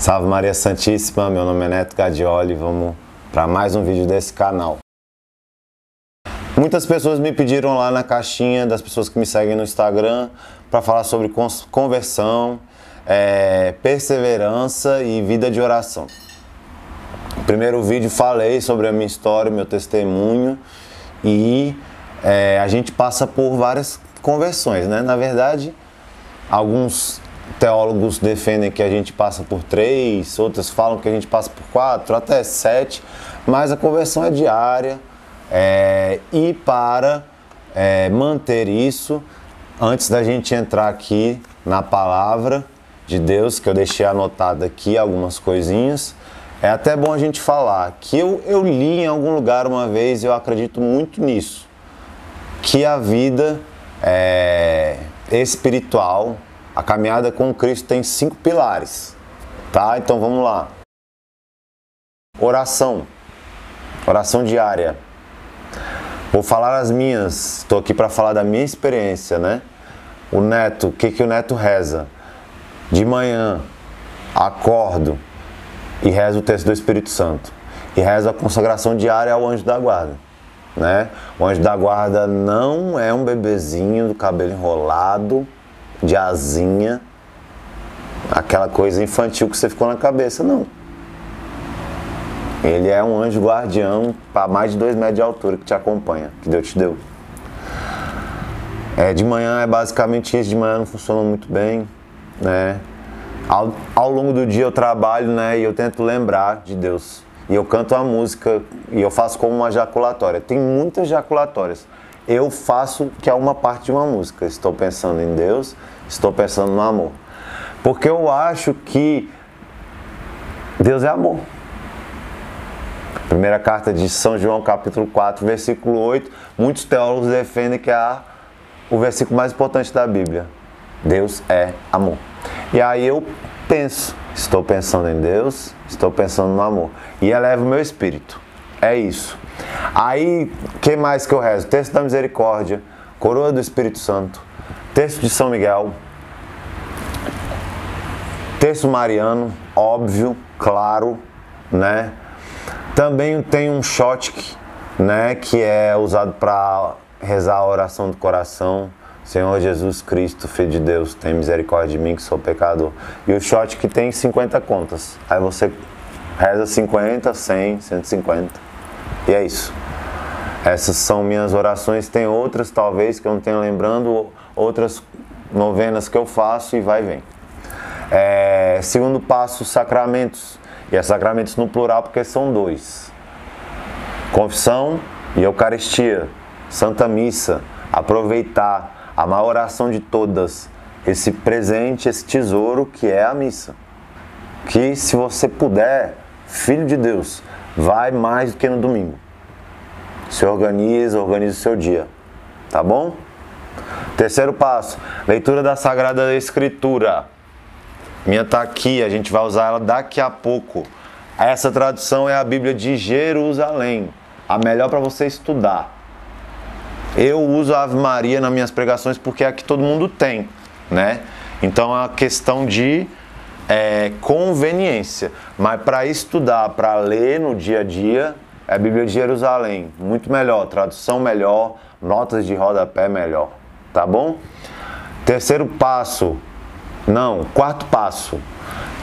Salve Maria Santíssima, meu nome é Neto Gadioli, vamos para mais um vídeo desse canal. Muitas pessoas me pediram lá na caixinha das pessoas que me seguem no Instagram para falar sobre conversão, é, perseverança e vida de oração. No primeiro vídeo falei sobre a minha história, meu testemunho e é, a gente passa por várias conversões, né? Na verdade, alguns teólogos defendem que a gente passa por três, outros falam que a gente passa por quatro, até sete, mas a conversão é diária é, e para é, manter isso, antes da gente entrar aqui na palavra de Deus, que eu deixei anotado aqui algumas coisinhas, é até bom a gente falar que eu, eu li em algum lugar uma vez, eu acredito muito nisso, que a vida é, espiritual a caminhada com Cristo tem cinco pilares, tá? Então vamos lá. Oração, oração diária. Vou falar as minhas, estou aqui para falar da minha experiência, né? O neto, o que, que o neto reza? De manhã, acordo e rezo o texto do Espírito Santo. E rezo a consagração diária ao anjo da guarda. Né? O anjo da guarda não é um bebezinho do cabelo enrolado, de asinha, aquela coisa infantil que você ficou na cabeça, não. Ele é um anjo guardião para mais de dois metros de altura que te acompanha, que Deus te deu. É, de manhã é basicamente isso, de manhã não funciona muito bem, né? Ao, ao longo do dia eu trabalho, né, e eu tento lembrar de Deus. E eu canto a música e eu faço como uma jaculatória. Tem muitas jaculatórias eu faço que é uma parte de uma música. Estou pensando em Deus, estou pensando no amor. Porque eu acho que Deus é amor. Primeira carta de São João, capítulo 4, versículo 8. Muitos teólogos defendem que é o versículo mais importante da Bíblia. Deus é amor. E aí eu penso, estou pensando em Deus, estou pensando no amor. E eleva o meu espírito. É isso. Aí, que mais que eu rezo? Texto da Misericórdia, Coroa do Espírito Santo, Texto de São Miguel, Texto Mariano, óbvio, claro, né? Também tem um shot, né, que é usado para rezar a oração do coração. Senhor Jesus Cristo, Filho de Deus, tem misericórdia de mim que sou pecador. E o shot que tem 50 contas. Aí você reza 50, 100, 150. E é isso. Essas são minhas orações. Tem outras, talvez, que eu não tenho lembrando, outras novenas que eu faço e vai e vem. É, segundo passo, sacramentos. E é sacramentos no plural porque são dois: confissão e Eucaristia, Santa Missa. Aproveitar a maior oração de todas, esse presente, esse tesouro que é a missa. Que se você puder, filho de Deus, vai mais do que no domingo. Se organiza, organiza o seu dia. Tá bom? Terceiro passo, leitura da Sagrada Escritura. Minha tá aqui, a gente vai usar ela daqui a pouco. Essa tradução é a Bíblia de Jerusalém, a melhor para você estudar. Eu uso a Ave Maria nas minhas pregações porque é a que todo mundo tem, né? Então é uma questão de é, conveniência. Mas para estudar, para ler no dia a dia, é a Bíblia de Jerusalém. Muito melhor, tradução melhor, notas de rodapé melhor. Tá bom? Terceiro passo, não, quarto passo,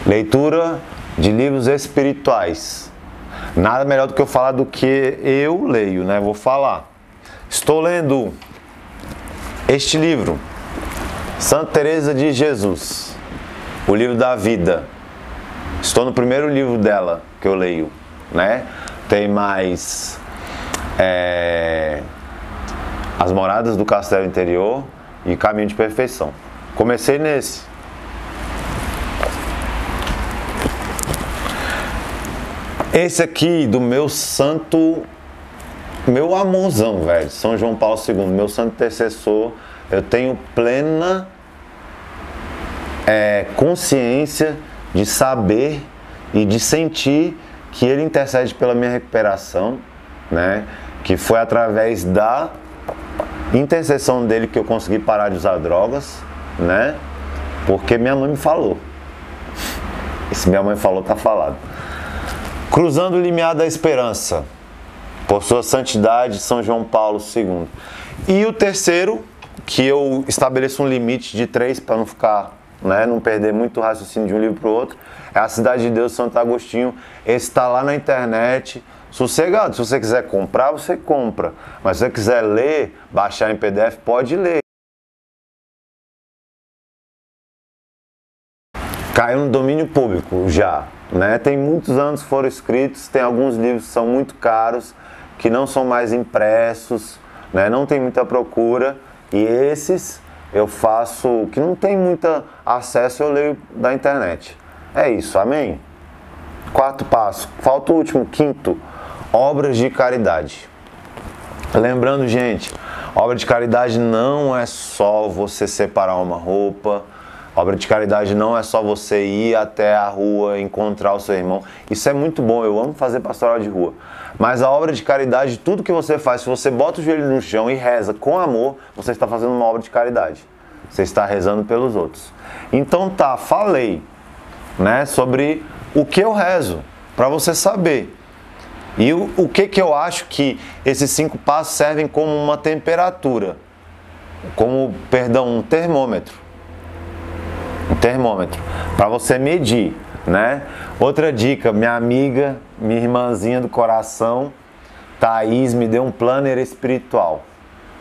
leitura de livros espirituais. Nada melhor do que eu falar do que eu leio, né? Vou falar. Estou lendo este livro, Santa Teresa de Jesus o livro da vida. Estou no primeiro livro dela que eu leio, né? Tem mais é, As Moradas do Castelo Interior e Caminho de Perfeição. Comecei nesse. Esse aqui do meu santo, meu amorzão, velho, São João Paulo II, meu santo intercessor, eu tenho plena é, consciência de saber e de sentir que ele intercede pela minha recuperação, né? Que foi através da intercessão dele que eu consegui parar de usar drogas, né? Porque minha mãe me falou. Se minha mãe falou, tá falado. Cruzando o limiar da esperança, por sua santidade, São João Paulo II. E o terceiro, que eu estabeleço um limite de três para não ficar, né, não perder muito raciocínio de um livro para o outro, é a Cidade de Deus, Santo Agostinho. Esse está lá na internet, sossegado. Se você quiser comprar, você compra. Mas se você quiser ler, baixar em PDF, pode ler. Caiu no domínio público já. Né? Tem muitos anos que foram escritos, tem alguns livros que são muito caros, que não são mais impressos, né? não tem muita procura. E esses eu faço, que não tem muito acesso, eu leio da internet. É isso, amém? Quarto passo, falta o último, quinto, obras de caridade. Lembrando, gente, obra de caridade não é só você separar uma roupa, obra de caridade não é só você ir até a rua encontrar o seu irmão. Isso é muito bom, eu amo fazer pastoral de rua. Mas a obra de caridade, tudo que você faz, se você bota o joelho no chão e reza com amor, você está fazendo uma obra de caridade. Você está rezando pelos outros. Então tá, falei, né, sobre o que eu rezo, para você saber. E o, o que, que eu acho que esses cinco passos servem como uma temperatura, como, perdão, um termômetro. Um termômetro, para você medir, né? Outra dica, minha amiga, minha irmãzinha do coração, Thaís, me deu um planner espiritual.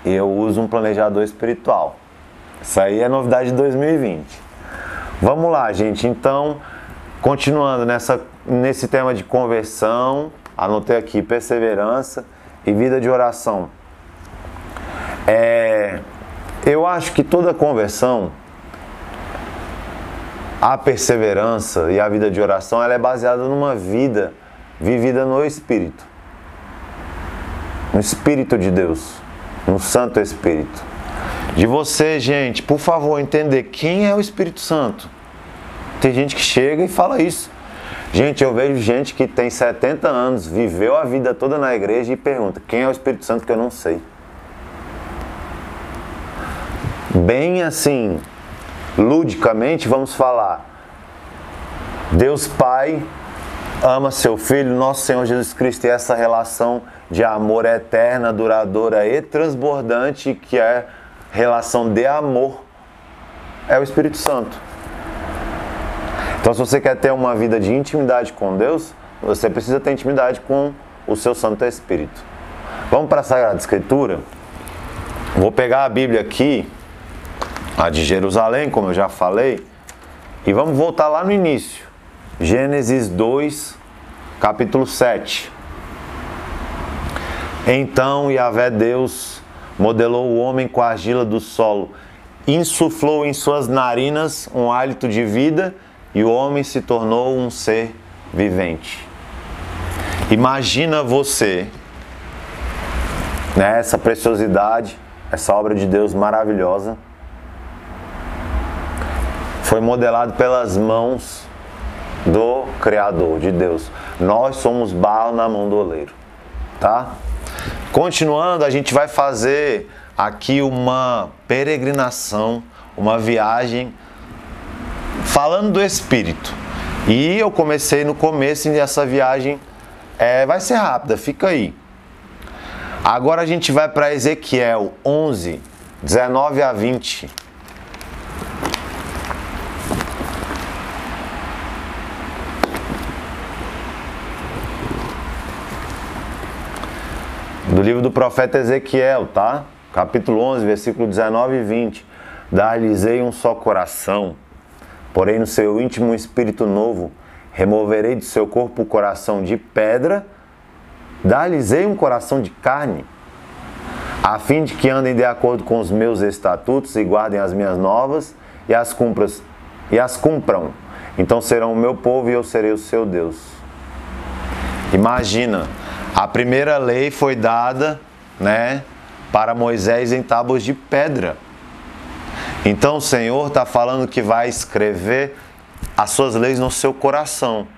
Eu uso um planejador espiritual. Isso aí é novidade de 2020. Vamos lá, gente. Então, continuando nessa, nesse tema de conversão, anotei aqui perseverança e vida de oração. É, eu acho que toda conversão, a perseverança e a vida de oração, ela é baseada numa vida vivida no Espírito, no Espírito de Deus, no Santo Espírito. De você, gente, por favor, entender quem é o Espírito Santo. Tem gente que chega e fala isso. Gente, eu vejo gente que tem 70 anos, viveu a vida toda na igreja e pergunta: quem é o Espírito Santo que eu não sei? Bem assim, ludicamente, vamos falar. Deus Pai ama seu Filho, nosso Senhor Jesus Cristo, e essa relação de amor eterna, duradoura e transbordante, que é relação de amor, é o Espírito Santo. Então, se você quer ter uma vida de intimidade com Deus, você precisa ter intimidade com o seu Santo Espírito. Vamos para a Sagrada Escritura? Vou pegar a Bíblia aqui, a de Jerusalém, como eu já falei, e vamos voltar lá no início. Gênesis 2, capítulo 7. Então Yahvé Deus modelou o homem com a argila do solo, insuflou em suas narinas um hálito de vida e o homem se tornou um ser vivente. Imagina você, né, preciosidade, essa obra de Deus maravilhosa, foi modelado pelas mãos do Criador, de Deus. Nós somos barro na mão do oleiro, tá? Continuando, a gente vai fazer aqui uma peregrinação, uma viagem falando do Espírito. E eu comecei no começo e essa viagem é, vai ser rápida, fica aí. Agora a gente vai para Ezequiel 11, 19 a 20. Livro do profeta Ezequiel, tá? Capítulo 11, versículo 19 e 20. Dar-lhes-ei um só coração Porém, no seu íntimo espírito novo, removerei do seu corpo o coração de pedra, dar-lhes-ei um coração de carne, a fim de que andem de acordo com os meus estatutos e guardem as minhas novas e as cumpras e as cumpram. Então serão o meu povo e eu serei o seu Deus. Imagina, a primeira lei foi dada, né, para Moisés em tábuas de pedra. Então o Senhor está falando que vai escrever as suas leis no seu coração.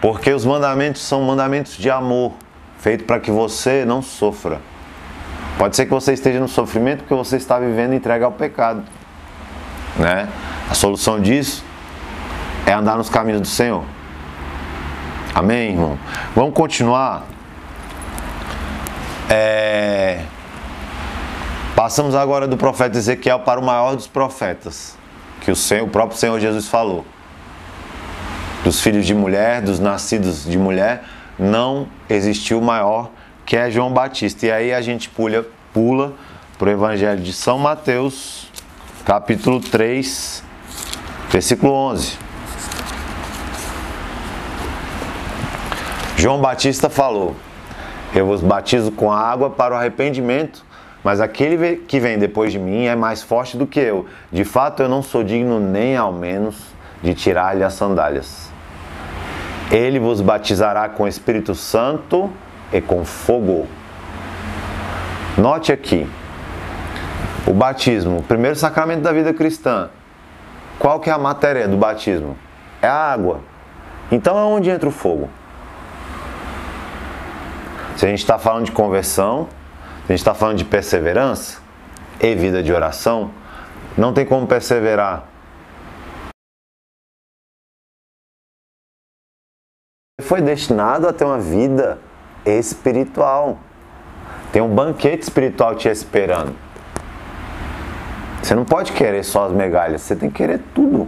Porque os mandamentos são mandamentos de amor, feito para que você não sofra. Pode ser que você esteja no sofrimento porque você está vivendo entregue ao pecado. Né? A solução disso é andar nos caminhos do Senhor. Amém, irmão? Vamos continuar. É... Passamos agora do profeta Ezequiel para o maior dos profetas, que o, Senhor, o próprio Senhor Jesus falou. Dos filhos de mulher, dos nascidos de mulher, não existiu maior que é João Batista. E aí a gente pula, pula para o Evangelho de São Mateus, capítulo 3, versículo 11. João Batista falou: Eu vos batizo com água para o arrependimento, mas aquele que vem depois de mim é mais forte do que eu. De fato, eu não sou digno nem ao menos de tirar-lhe as sandálias. Ele vos batizará com Espírito Santo e com fogo. Note aqui, o batismo, o primeiro sacramento da vida cristã. Qual que é a matéria do batismo? É a água. Então é onde entra o fogo. Se a gente está falando de conversão, se a gente está falando de perseverança e vida de oração, não tem como perseverar. Foi destinado a ter uma vida espiritual. Tem um banquete espiritual te esperando. Você não pode querer só as migalhas, você tem que querer tudo.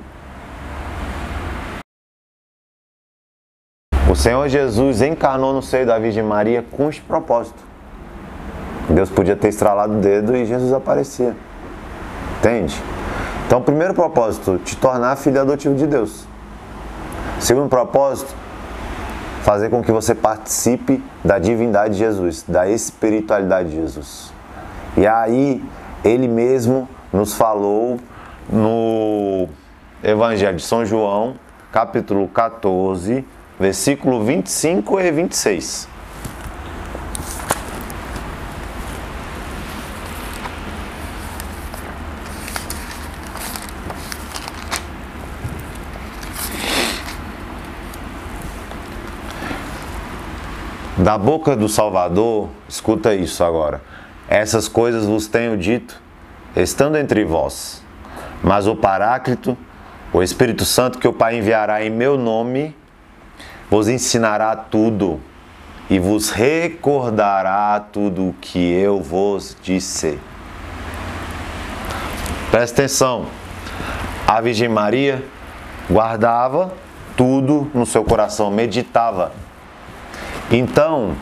O Senhor Jesus encarnou no seio da Virgem Maria com este propósito. Deus podia ter estralado o dedo e Jesus aparecia. Entende? Então, o primeiro propósito, te tornar filho adotivo de Deus. Segundo propósito, fazer com que você participe da divindade de Jesus, da espiritualidade de Jesus. E aí, ele mesmo nos falou no Evangelho de São João, capítulo 14, versículo 25 e 26. Da boca do Salvador, escuta isso agora. Essas coisas vos tenho dito, estando entre vós. Mas o Paráclito, o Espírito Santo que o Pai enviará em meu nome, vos ensinará tudo e vos recordará tudo o que eu vos disse. Presta atenção. A Virgem Maria guardava tudo no seu coração, meditava. Então,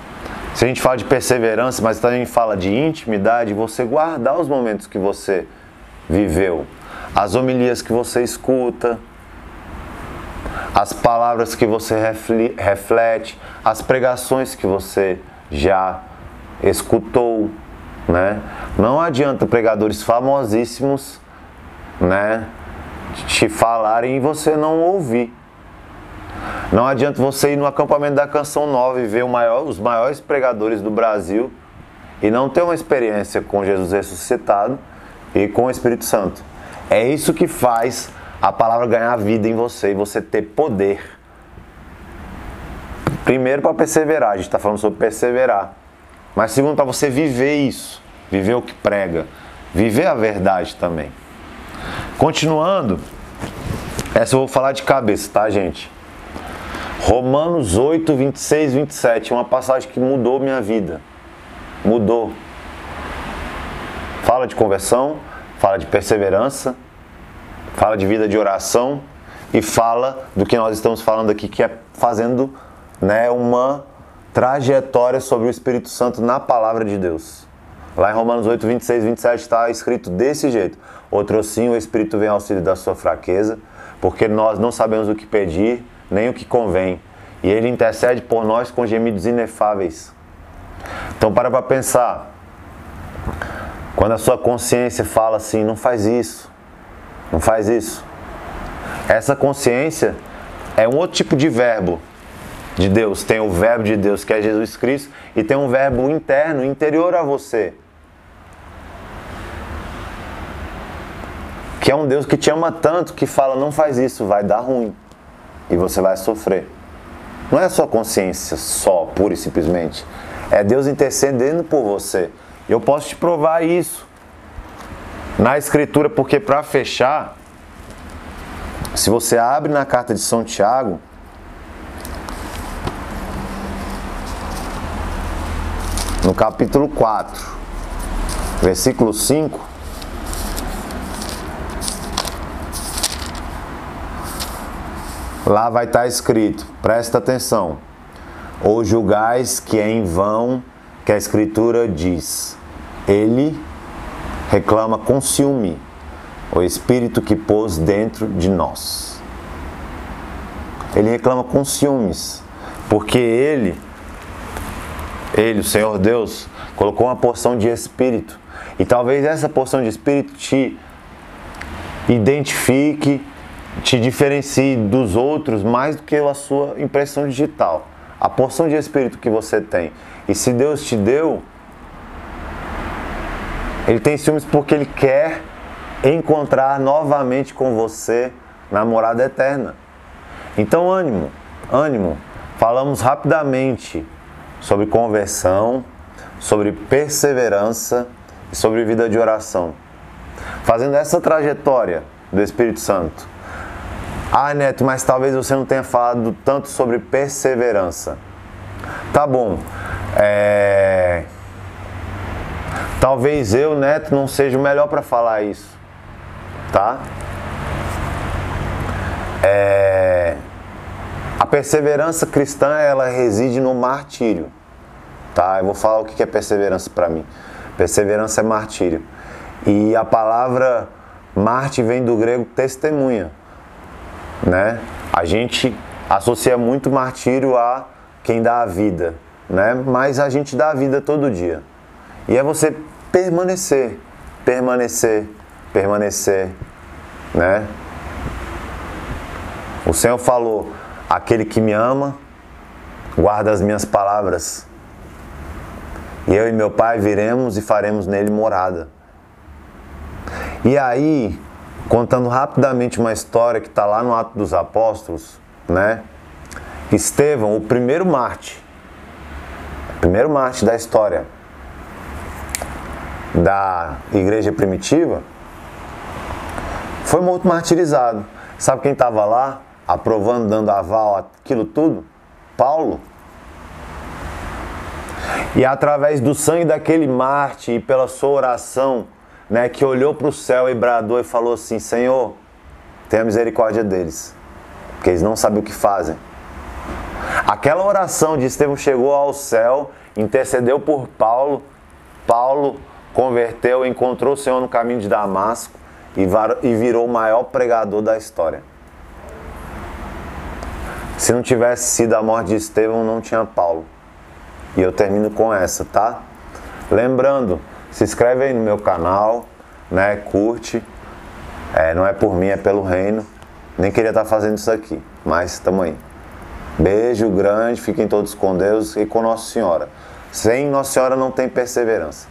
se a gente fala de perseverança, mas também fala de intimidade, você guardar os momentos que você viveu, as homilias que você escuta, as palavras que você reflete, as pregações que você já escutou, né? Não adianta pregadores famosíssimos, né, te falarem e você não ouvir. Não adianta você ir no acampamento da Canção Nova e ver maior, os maiores pregadores do Brasil e não ter uma experiência com Jesus ressuscitado e com o Espírito Santo. É isso que faz a palavra ganhar vida em você e você ter poder. Primeiro, para perseverar, a gente está falando sobre perseverar. Mas segundo, para você viver isso, viver o que prega, viver a verdade também. Continuando, essa eu vou falar de cabeça, tá, gente? Romanos 8, 26, 27, uma passagem que mudou minha vida. Mudou. Fala de conversão, fala de perseverança, fala de vida de oração e fala do que nós estamos falando aqui, que é fazendo né, uma trajetória sobre o Espírito Santo na palavra de Deus. Lá em Romanos 8, 26, 27 está escrito desse jeito: Outro sim, o Espírito vem ao auxílio da sua fraqueza, porque nós não sabemos o que pedir, nem o que convém, e ele intercede por nós com gemidos inefáveis. Então, para para pensar. Quando a sua consciência fala assim, não faz isso, não faz isso. Essa consciência é um outro tipo de verbo de Deus. Tem o verbo de Deus, que é Jesus Cristo, e tem um verbo interno, interior a você. Que é um Deus que te ama tanto que fala: não faz isso, vai dar ruim. E você vai sofrer. Não é a sua consciência só, pura e simplesmente. É Deus intercedendo por você. Eu posso te provar isso na Escritura, porque para fechar, Se você abre na carta de São Tiago, no capítulo 4, versículo 5, lá vai estar escrito, presta atenção, ou julgais que é em vão que a Escritura diz, ele reclama com ciúme o Espírito que pôs dentro de nós. Ele reclama com ciúmes, porque ele, ele, o Senhor Deus, colocou uma porção de Espírito. E talvez essa porção de Espírito te identifique, te diferencie dos outros mais do que a sua impressão digital. A porção de Espírito que você tem. E se Deus te deu, Ele tem ciúmes porque Ele quer encontrar novamente com você na morada eterna. Então, ânimo, ânimo. Falamos rapidamente sobre conversão, sobre perseverança e sobre vida de oração. Fazendo essa trajetória do Espírito Santo. Ah, Neto, mas talvez você não tenha falado tanto sobre perseverança. Tá bom. É... Talvez eu, Neto, não seja o melhor para falar isso tá? É... A perseverança cristã ela reside no martírio, tá? Eu vou falar o que é perseverança para mim. Perseverança é martírio. E a palavra Marte vem do grego testemunha, né? A gente associa muito martírio a quem dá a vida, né? Mas a gente dá a vida todo dia. E é você permanecer, permanecer, permanecer, né? O Senhor falou: aquele que me ama, guarda as minhas palavras. E eu e meu Pai viremos e faremos nele morada. E aí, contando rapidamente uma história que está lá no Ato dos Apóstolos, né? Estevão, o primeiro Marte, o primeiro Marte da história da igreja primitiva, foi morto martirizado. Sabe quem estava lá, aprovando, dando aval aquilo tudo? Paulo. E através do sangue daquele Marte e pela sua oração, né, que olhou para o céu e bradou e falou assim: Senhor, tenha misericórdia deles, porque eles não sabem o que fazem. Aquela oração de Estevão chegou ao céu, intercedeu por Paulo, Paulo converteu, encontrou o Senhor no caminho de Damasco e virou o maior pregador da história. Se não tivesse sido a morte de Estevão, não tinha Paulo. E eu termino com essa, tá? Lembrando, se inscreve aí no meu canal, né? Curte. É, não é por mim, é pelo reino. Nem queria estar fazendo isso aqui, mas estamos aí. Beijo grande, fiquem todos com Deus e com Nossa Senhora. Sem Nossa Senhora não tem perseverança.